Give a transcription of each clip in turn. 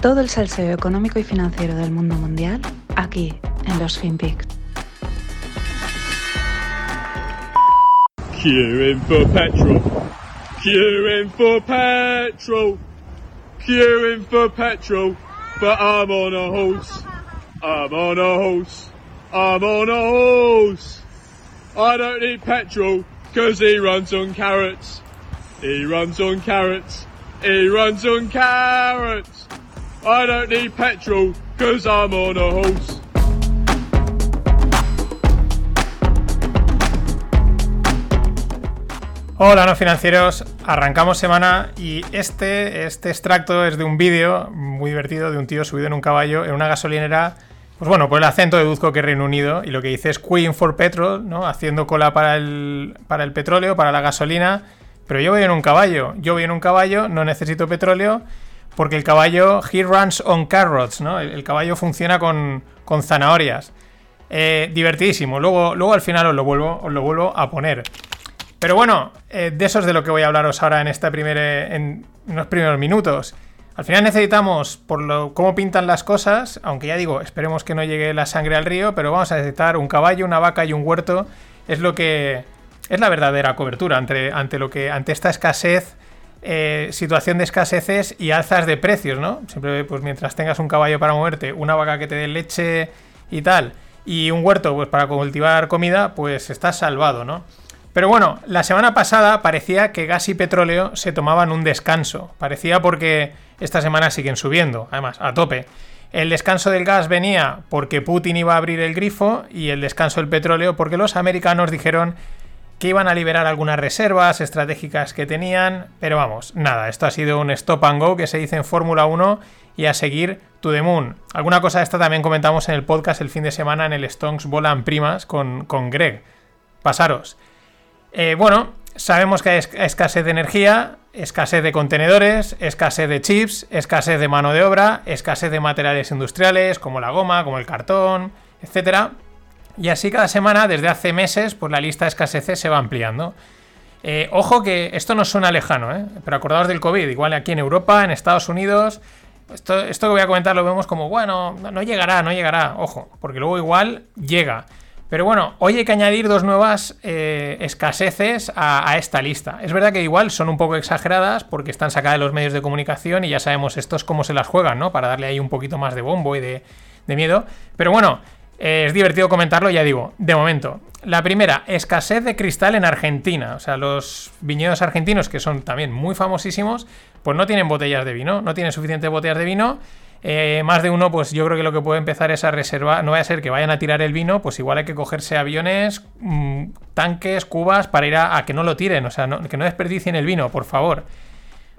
Todo el salseo económico y financiero del mundo mundial aquí en los FinPix. Queuing for petrol. Queuing for petrol. Queuing for petrol. But I'm on a horse. I'm on a horse. I'm on a horse. I don't need petrol because he runs on carrots. He runs on carrots. He runs on carrots. I don't need petrol because I'm on a horse. Hola no financieros, arrancamos semana y este, este extracto es de un vídeo muy divertido de un tío subido en un caballo en una gasolinera, pues bueno, por el acento deduzco que es Reino Unido y lo que dice es Queen for Petrol, ¿no? Haciendo cola para el, para el petróleo, para la gasolina, pero yo voy en un caballo, yo voy en un caballo, no necesito petróleo porque el caballo, he runs on carrots, ¿no? El, caballo funciona con, con zanahorias. Eh, divertidísimo, luego, luego al final os lo vuelvo, os lo vuelvo a poner. Pero bueno, eh, de eso es de lo que voy a hablaros ahora en, esta primera, en unos primeros minutos. Al final necesitamos, por lo, cómo pintan las cosas, aunque ya digo, esperemos que no llegue la sangre al río, pero vamos a necesitar un caballo, una vaca y un huerto. Es lo que es la verdadera cobertura ante, ante lo que ante esta escasez, eh, situación de escaseces y alzas de precios, ¿no? Siempre, pues mientras tengas un caballo para moverte, una vaca que te dé leche y tal, y un huerto, pues para cultivar comida, pues estás salvado, ¿no? Pero bueno, la semana pasada parecía que gas y petróleo se tomaban un descanso. Parecía porque esta semana siguen subiendo, además, a tope. El descanso del gas venía porque Putin iba a abrir el grifo y el descanso del petróleo porque los americanos dijeron que iban a liberar algunas reservas estratégicas que tenían, pero vamos, nada, esto ha sido un stop and go que se dice en Fórmula 1 y a seguir to the moon. Alguna cosa de esta también comentamos en el podcast el fin de semana en el Stonks Volan Primas con, con Greg. Pasaros. Eh, bueno, sabemos que hay escasez de energía, escasez de contenedores, escasez de chips, escasez de mano de obra, escasez de materiales industriales como la goma, como el cartón, etcétera. Y así cada semana, desde hace meses, pues la lista de escaseces se va ampliando. Eh, ojo que esto no suena lejano, ¿eh? pero acordaos del COVID, igual aquí en Europa, en Estados Unidos, esto, esto que voy a comentar lo vemos como, bueno, no llegará, no llegará, ojo, porque luego igual llega. Pero bueno, hoy hay que añadir dos nuevas eh, escaseces a, a, esta lista. Es verdad que igual son un poco exageradas porque están sacadas de los medios de comunicación y ya sabemos estos cómo se las juegan, ¿no? Para darle ahí un poquito más de bombo y de, de miedo. Pero bueno, eh, es divertido comentarlo, ya digo, de momento. La primera, escasez de cristal en Argentina. O sea, los viñedos argentinos, que son también muy famosísimos, pues no tienen botellas de vino, no tienen suficientes botellas de vino eh, más de uno, pues yo creo que lo que puede empezar es a reservar, no vaya a ser que vayan a tirar el vino, pues igual hay que cogerse aviones, mmm, tanques, cubas para ir a, que no lo tiren, o sea, que no desperdicien el vino, por favor.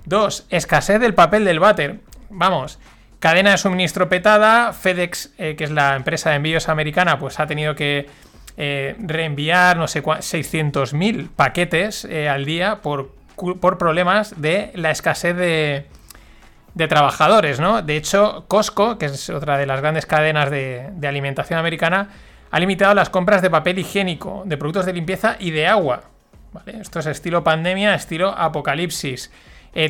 Dos, escasez del papel del váter. Vamos, cadena de suministro petada, FedEx, eh, que es la empresa de envíos americana, pues ha tenido que eh, reenviar, no sé, 600.000 paquetes eh, al día por, problemas de la escasez de trabajadores, ¿no? De hecho, Costco, que es otra de las grandes cadenas de, alimentación americana, ha limitado las compras de papel higiénico, de productos de limpieza y de agua. ¿vale? Esto es estilo pandemia, estilo apocalipsis.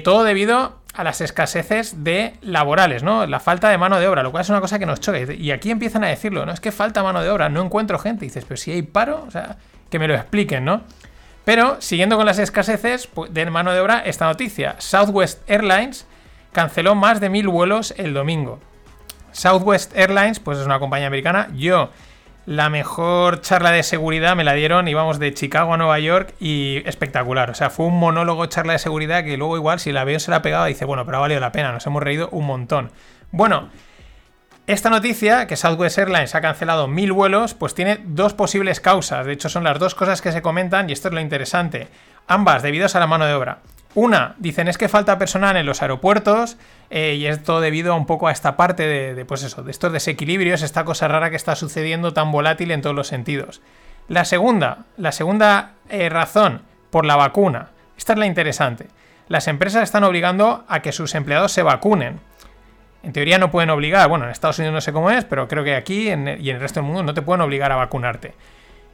Todo debido a las escaseces de laborales, ¿no? La falta de mano de obra, lo cual es una cosa que nos choca. Y aquí empiezan a decirlo, ¿no? Es que falta mano de obra, no encuentro gente. Y dices, pero si hay paro, o sea, que me lo expliquen, ¿no? Pero, siguiendo con las escaseces pues, de mano de obra, esta noticia. Southwest Airlines canceló más de mil vuelos el domingo. Southwest Airlines, pues es una compañía americana. Yo, la mejor charla de seguridad me la dieron, íbamos de Chicago a Nueva York y espectacular. O sea, fue un monólogo charla de seguridad que luego igual si la veo se la pegaba dice, bueno, pero ha valido la pena, nos hemos reído un montón. Bueno, esta noticia, que Southwest Airlines ha cancelado mil vuelos, pues tiene dos posibles causas. De hecho, son las dos cosas que se comentan y esto es lo interesante. Ambas debidas a la mano de obra. Una, dicen es que falta personal en los aeropuertos eh, y esto debido a un poco a esta parte de, pues eso, de estos desequilibrios, esta cosa rara que está sucediendo tan volátil en todos los sentidos. La segunda, la segunda eh, razón, por la vacuna. Esta es la interesante. Las empresas están obligando a que sus empleados se vacunen. En teoría no pueden obligar, bueno, en Estados Unidos no sé cómo es, pero creo que aquí y en el resto del mundo no te pueden obligar a vacunarte.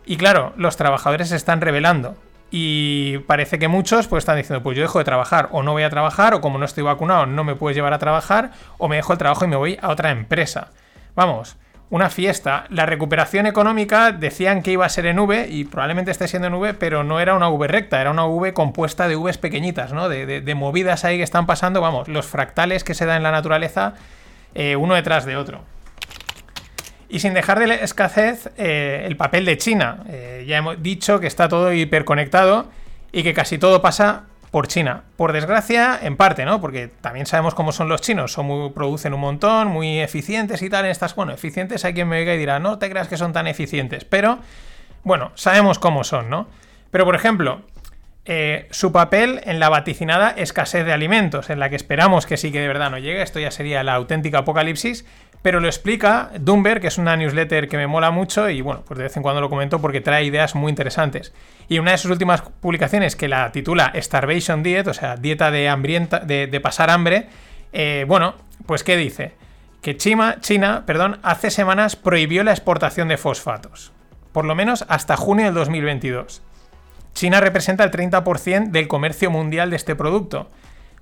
Y claro, los trabajadores se están rebelando Y parece que muchos pues están diciendo, pues yo dejo de trabajar o no voy a trabajar o como no estoy vacunado no me puedes llevar a trabajar o me dejo el trabajo y me voy a otra empresa. Vamos, una fiesta. La recuperación económica decían que iba a ser en V y probablemente esté siendo en V, pero no era una V recta, era una V compuesta de Vs pequeñitas, ¿no? De, movidas ahí que están pasando, vamos, los fractales que se dan en la naturaleza eh, uno detrás de otro. Y sin dejar de escasez eh, el papel de China. Eh, ya hemos dicho que está todo hiperconectado y que casi todo pasa por China. Por desgracia, en parte, ¿no? Porque también sabemos cómo son los chinos. Son muy, producen un montón, muy eficientes y tal estas. Bueno, eficientes hay quien me oiga y dirá, no te creas que son tan eficientes. Pero, bueno, sabemos cómo son, ¿no? Pero, por ejemplo, eh, su papel en la vaticinada escasez de alimentos, en la que esperamos que sí que de verdad no llegue. Esto ya sería la auténtica apocalipsis pero lo explica Dumber, que es una newsletter que me mola mucho y bueno, pues de vez en cuando lo comento porque trae ideas muy interesantes. Y una de sus últimas publicaciones que la titula Starvation Diet, o sea, dieta de, hambrienta, de, pasar hambre, eh, bueno, pues ¿qué dice? Que China, China perdón, hace semanas prohibió la exportación de fosfatos, por lo menos hasta junio del 2022. China representa el 30% del comercio mundial de este producto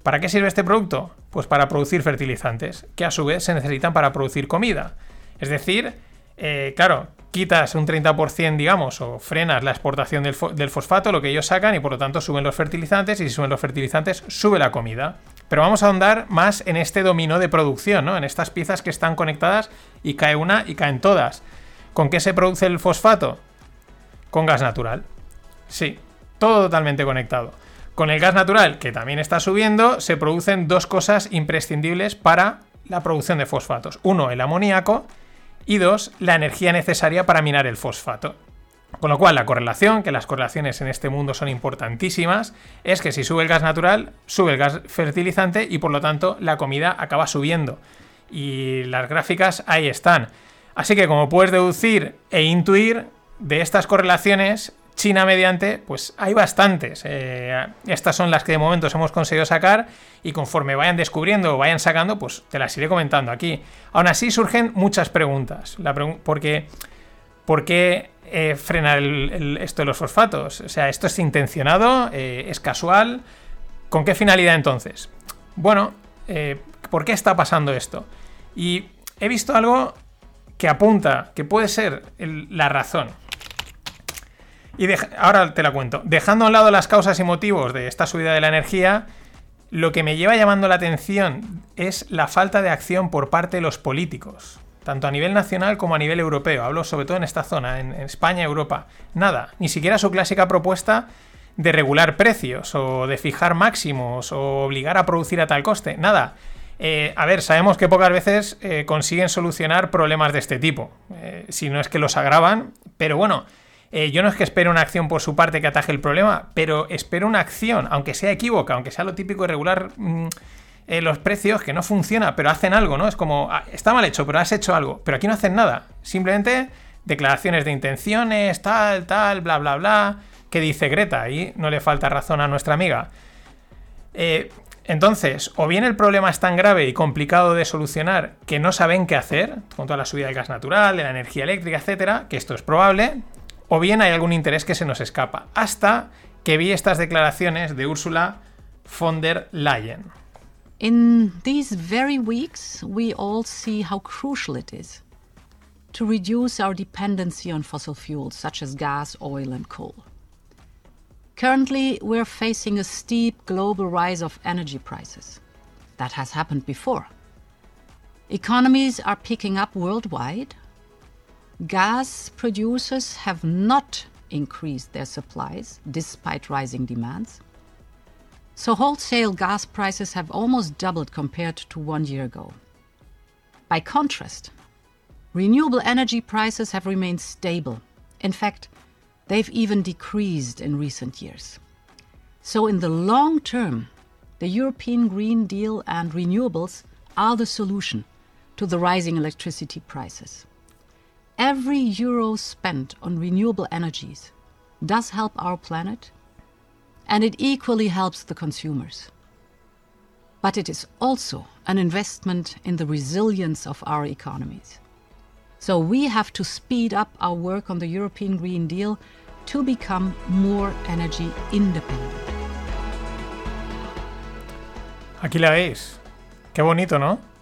¿Para qué sirve este producto? Pues para producir fertilizantes, que a su vez se necesitan para producir comida. Es decir, eh, claro, quitas un 30%, digamos, o frenas la exportación del, fosfato, lo que ellos sacan, y por lo tanto suben los fertilizantes, y si suben los fertilizantes, sube la comida. Pero vamos a ahondar más en este dominó de producción, ¿no? En estas piezas que están conectadas y cae una y caen todas. ¿Con qué se produce el fosfato? Con gas natural. Sí, todo totalmente conectado. Con el gas natural, que también está subiendo, se producen dos cosas imprescindibles para la producción de fosfatos. Uno, el amoníaco y dos, la energía necesaria para minar el fosfato. Con lo cual, la correlación, que las correlaciones en este mundo son importantísimas, es que si sube el gas natural, sube el gas fertilizante y por lo tanto la comida acaba subiendo. Y las gráficas ahí están. Así que como puedes deducir e intuir, de estas correlaciones China mediante, pues hay bastantes. Eh, estas son las que de momento hemos conseguido sacar y conforme vayan descubriendo o vayan sacando, pues te las iré comentando aquí. Aún así surgen muchas preguntas. Porque, ¿Por qué eh, frenar esto de los fosfatos? O sea, ¿esto es intencionado? Eh, ¿Es casual? ¿Con qué finalidad entonces? Bueno, ¿por qué está pasando esto? Y he visto algo que apunta que puede ser la razón. Y ahora te la cuento. Dejando a un lado las causas y motivos de esta subida de la energía, lo que me lleva llamando la atención es la falta de acción por parte de los políticos, tanto a nivel nacional como a nivel europeo. Hablo sobre todo en esta zona, en, España Europa. Nada, ni siquiera su clásica propuesta de regular precios o de fijar máximos o obligar a producir a tal coste. Nada. Eh, a ver, sabemos que pocas veces eh, consiguen solucionar problemas de este tipo, eh, si no es que los agravan, pero bueno, eh, yo no es que espero una acción por su parte que ataje el problema, pero espero una acción, aunque sea equívoca, aunque sea lo típico de regular mm, eh, los precios, que no funciona, pero hacen algo, ¿no? Es como, ah, está mal hecho, pero has hecho algo. Pero aquí no hacen nada. Simplemente declaraciones de intenciones, tal, tal, bla, bla, bla. ¿Qué dice Greta? Ahí no le falta razón a nuestra amiga. Eh, entonces, o bien el problema es tan grave y complicado de solucionar que no saben qué hacer, con toda la subida del gas natural, de la energía eléctrica, etcétera, que esto es probable, o bien hay algún interés que se nos escapa. Hasta que vi estas declaraciones de Ursula von der Leyen. In these very weeks, we all see how crucial it is to reduce our dependency on fossil fuels such as gas, oil, and coal. Currently, we're facing a steep global rise of energy prices. That has happened before. Economies are picking up worldwide, gas producers have not increased their supplies despite rising demands. So wholesale gas prices have almost doubled compared to one year ago. By contrast, renewable energy prices have remained stable. In fact, they've even decreased in recent years. So, in the long term, the European Green Deal and renewables are the solution to the rising electricity prices. Every euro spent on renewable energies does help our planet, and it equally helps the consumers. But it is also an investment in the resilience of our economies. So we have to speed up our work on the European Green Deal to become more energy independent. Aquí la veis. Qué bonito, ¿no?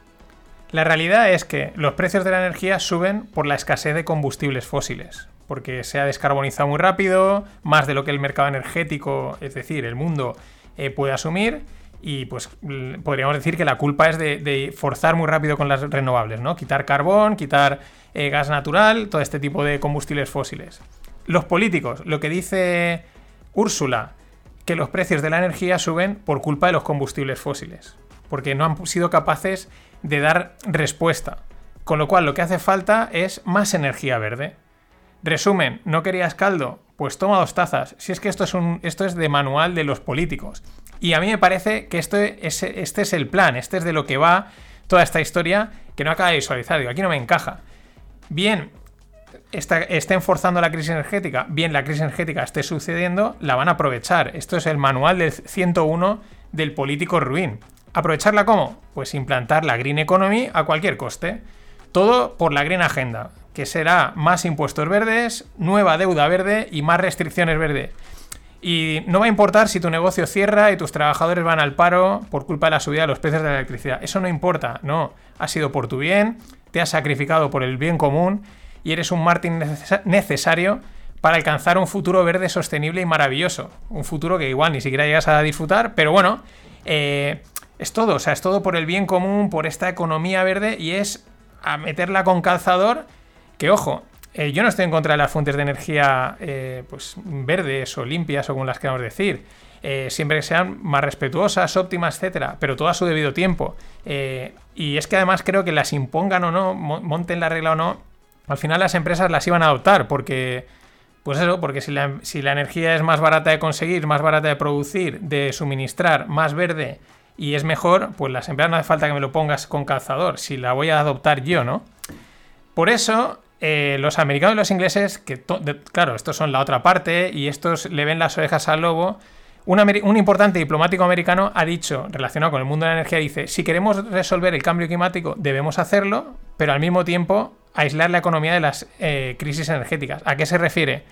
La realidad es que los precios de la energía suben por la escasez de combustibles fósiles, porque se ha descarbonizado muy rápido, más de lo que el mercado energético, es decir, el mundo, eh, puede asumir, y pues podríamos decir que la culpa es de, forzar muy rápido con las renovables, ¿no? Quitar carbón, quitar eh, gas natural, todo este tipo de combustibles fósiles. Los políticos, lo que dice Úrsula, que los precios de la energía suben por culpa de los combustibles fósiles, porque no han sido capaces de dar respuesta. Con lo cual lo que hace falta es más energía verde. Resumen, ¿no querías caldo? Pues toma dos tazas. Si es que esto es, un, esto es de manual de los políticos. Y a mí me parece que este es el plan, este es de lo que va toda esta historia que no acaba de visualizar. Digo, aquí no me encaja. Bien, está, estén forzando la crisis energética, bien la crisis energética esté sucediendo, la van a aprovechar. Esto es el manual del 101 del político ruin. ¿Aprovecharla cómo? Pues implantar la Green Economy a cualquier coste. Todo por la Green Agenda, que será más impuestos verdes, nueva deuda verde y más restricciones verdes. Y no va a importar si tu negocio cierra y tus trabajadores van al paro por culpa de la subida de los precios de la electricidad. Eso no importa, no. Ha sido por tu bien, te has sacrificado por el bien común y eres un Martín necesario para alcanzar un futuro verde sostenible y maravilloso. Un futuro que igual ni siquiera llegas a disfrutar, pero bueno, eh, es todo. O sea, es todo por el bien común, por esta economía verde y es a meterla con calzador. Que ojo, eh, yo no estoy en contra de las fuentes de energía eh, pues, verdes o limpias como las queramos decir. Eh, siempre que sean más respetuosas, óptimas, etcétera, pero todo a su debido tiempo. y es que además creo que las impongan o no, monten la regla o no, al final las empresas las iban a adoptar, porque, pues eso, porque si la, si la energía es más barata de conseguir, más barata de producir, de suministrar, más verde y es mejor, pues las empresas no hace falta que me lo pongas con calzador, si la voy a adoptar yo, ¿no? Por eso eh, los americanos y los ingleses, que claro, estos son la otra parte y estos le ven las orejas al lobo, un, importante diplomático americano ha dicho, relacionado con el mundo de la energía, dice, si queremos resolver el cambio climático debemos hacerlo, pero al mismo tiempo aislar la economía de las eh, crisis energéticas. ¿A qué se refiere?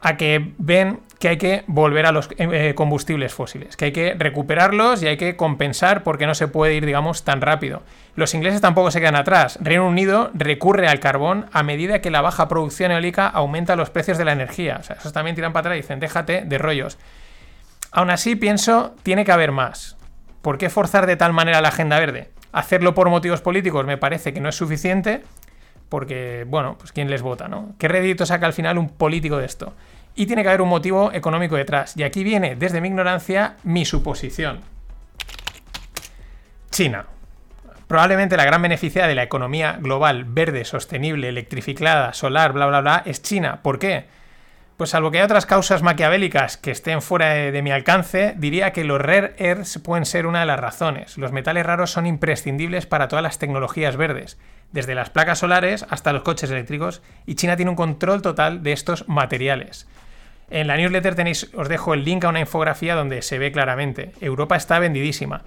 A que ven que hay que volver a los eh, combustibles fósiles, que hay que recuperarlos y hay que compensar porque no se puede ir, digamos, tan rápido. Los ingleses tampoco se quedan atrás. Reino Unido recurre al carbón a medida que la baja producción eólica aumenta los precios de la energía. O sea, esos también tiran para atrás y dicen, déjate de rollos. Aún así, pienso, tiene que haber más. ¿Por qué forzar de tal manera la agenda verde? Hacerlo por motivos políticos me parece que no es suficiente porque, bueno, pues quién les vota, ¿no? ¿Qué rédito saca al final un político de esto? Y tiene que haber un motivo económico detrás. Y aquí viene, desde mi ignorancia, mi suposición. China. Probablemente la gran beneficiada de la economía global verde, sostenible, electrificada, solar, bla, bla, bla, es China. ¿Por qué? Pues salvo que hay otras causas maquiavélicas que estén fuera de, de, mi alcance, diría que los rare earths pueden ser una de las razones. Los metales raros son imprescindibles para todas las tecnologías verdes desde las placas solares hasta los coches eléctricos, y China tiene un control total de estos materiales. En la newsletter tenéis, os dejo el link a una infografía donde se ve claramente. Europa está vendidísima.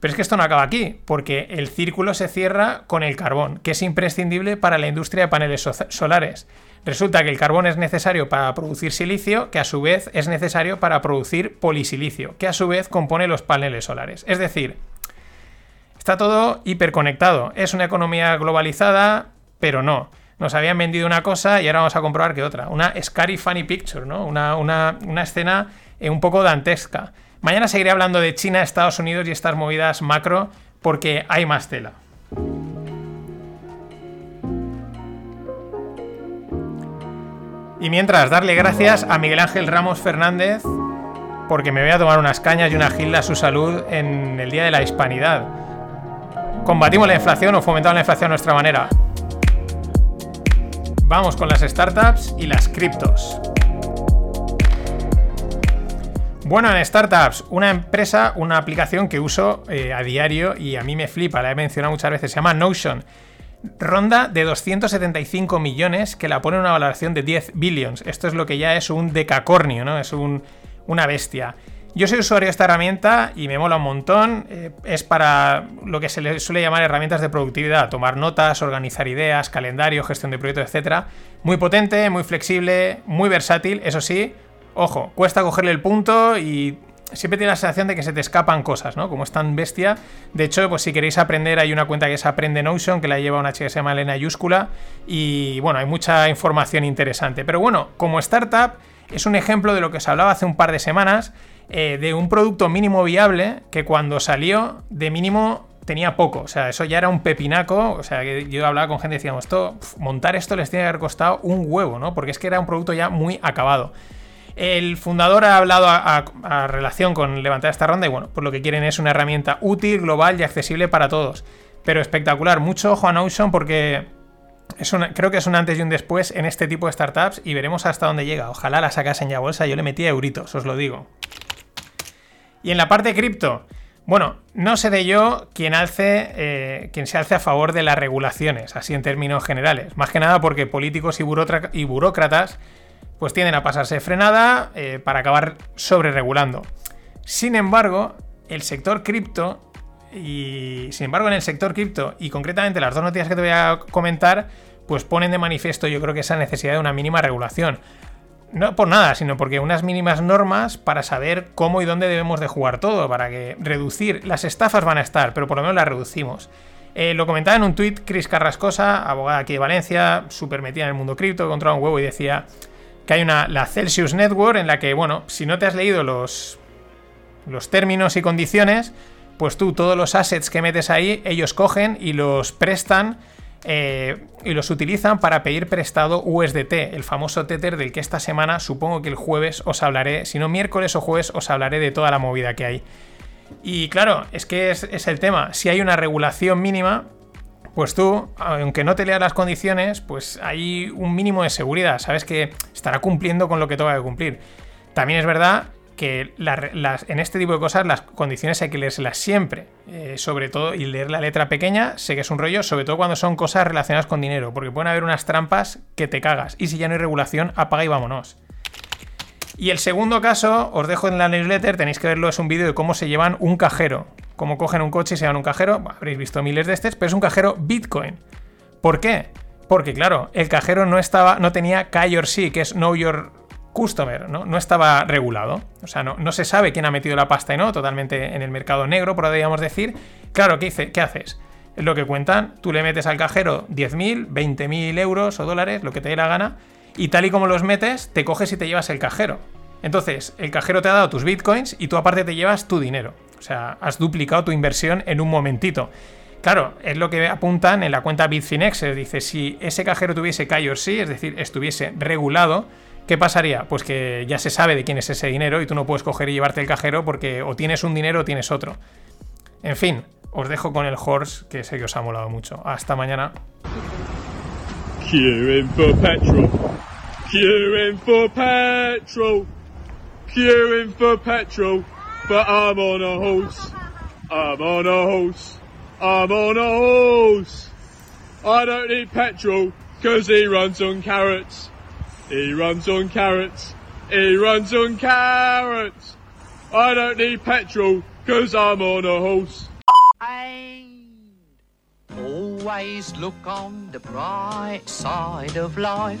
Pero es que esto no acaba aquí, porque el círculo se cierra con el carbón, que es imprescindible para la industria de paneles solares. Resulta que el carbón es necesario para producir silicio, que a su vez es necesario para producir polisilicio, que a su vez compone los paneles solares. Es decir, Está todo hiperconectado. Es una economía globalizada, pero no. Nos habían vendido una cosa y ahora vamos a comprobar que otra. Una scary funny picture, ¿no? Una, una escena eh, un poco dantesca. Mañana seguiré hablando de China, Estados Unidos y estas movidas macro porque hay más tela. Y mientras, darle gracias a Miguel Ángel Ramos Fernández porque me voy a tomar unas cañas y una gilda a su salud en el Día de la Hispanidad. ¿Combatimos la inflación o fomentamos la inflación a nuestra manera? Vamos con las startups y las criptos. Bueno, en startups, una empresa, una aplicación que uso eh, a diario y a mí me flipa, la he mencionado muchas veces, se llama Notion. Ronda de 275 millones que la pone una valoración de 10 billions. Esto es lo que ya es un decacornio, ¿no? Es una bestia. Yo soy usuario de esta herramienta y me mola un montón. Eh, es para lo que se le suele llamar herramientas de productividad, tomar notas, organizar ideas, calendario, gestión de proyectos, etc. Muy potente, muy flexible, muy versátil, eso sí. Ojo, cuesta cogerle el punto y siempre tiene la sensación de que se te escapan cosas, ¿no? Como es tan bestia. De hecho, pues si queréis aprender, hay una cuenta que es Aprende Notion, que la lleva una chica que se llama Elena Yúscula. Y bueno, hay mucha información interesante. Pero bueno, como startup, es un ejemplo de lo que os hablaba hace un par de semanas, eh, de un producto mínimo viable que cuando salió, de mínimo tenía poco, o sea, eso ya era un pepinaco, o sea, que yo hablaba con gente y decíamos, esto, montar esto les tiene que haber costado un huevo, ¿no? Porque es que era un producto ya muy acabado. El fundador ha hablado a, relación con levantar esta ronda y bueno, pues lo que quieren es una herramienta útil, global y accesible para todos. Pero espectacular, mucho ojo a porque es creo que es un antes y un después en este tipo de startups y veremos hasta dónde llega. Ojalá la sacasen ya bolsa, yo le metía euritos, os lo digo. Y en la parte cripto, bueno, no seré yo quien alce, eh, quien se alce a favor de las regulaciones, así en términos generales. Más que nada porque políticos y burócratas pues tienden a pasarse frenada eh, para acabar sobre regulando. Sin embargo, el sector cripto y sin embargo en el sector cripto y concretamente las dos noticias que te voy a comentar pues ponen de manifiesto yo creo que esa necesidad de una mínima regulación. No por nada, sino porque unas mínimas normas para saber cómo y dónde debemos de jugar todo, para que reducir las estafas van a estar, pero por lo menos las reducimos. Eh, lo comentaba en un tuit Chris Carrascosa, abogada aquí de Valencia, súper metida en el mundo cripto, controla un huevo y decía, que hay una, la Celsius Network, en la que, bueno, si no te has leído los, los términos y condiciones, pues tú todos los assets que metes ahí, ellos cogen y los prestan eh, y los utilizan para pedir prestado USDT, el famoso Tether del que esta semana, supongo que el jueves os hablaré, si no miércoles o jueves os hablaré de toda la movida que hay. Y claro, es que es, es el tema, si hay una regulación mínima, pues tú, aunque no te leas las condiciones, pues hay un mínimo de seguridad, sabes que estará cumpliendo con lo que tenga que cumplir. También es verdad que en este tipo de cosas las condiciones hay que leérselas siempre, eh, sobre todo, y leer la letra pequeña, sé que es un rollo, sobre todo cuando son cosas relacionadas con dinero, porque pueden haber unas trampas que te cagas, y si ya no hay regulación, apaga y vámonos. Y el segundo caso, os dejo en la newsletter, tenéis que verlo, es un vídeo de cómo se llevan un cajero. Cómo cogen un coche y se llevan un cajero. habréis visto miles de estos, pero es un cajero Bitcoin. ¿Por qué? Porque, claro, el cajero no estaba, no tenía KYC, que es Know Your Customer, ¿no? No estaba regulado. O sea, no, no se sabe quién ha metido la pasta y no, totalmente en el mercado negro, podríamos decir. Claro, ¿qué, hice? ¿qué haces? Es lo que cuentan, tú le metes al cajero 10.000, 20.000 euros o dólares, lo que te dé la gana, y tal y como los metes, te coges y te llevas el cajero. Entonces, el cajero te ha dado tus bitcoins y tú aparte te llevas tu dinero. O sea, has duplicado tu inversión en un momentito. Claro, es lo que apuntan en la cuenta Bitfinex. Dice, si ese cajero tuviese KYC, es decir, estuviese regulado, ¿qué pasaría? Pues que ya se sabe de quién es ese dinero y tú no puedes coger y llevarte el cajero porque o tienes un dinero o tienes otro. En fin, os dejo con el horse, que sé que os ha molado mucho. Hasta mañana. Petrol. Queuing for petrol. But I'm on a horse. I'm on a horse. I'm on a horse. I don't need petrol because he runs on carrots. He runs on carrots. He runs on carrots. I don't need petrol because I'm on a horse. I Always look on the bright side of life.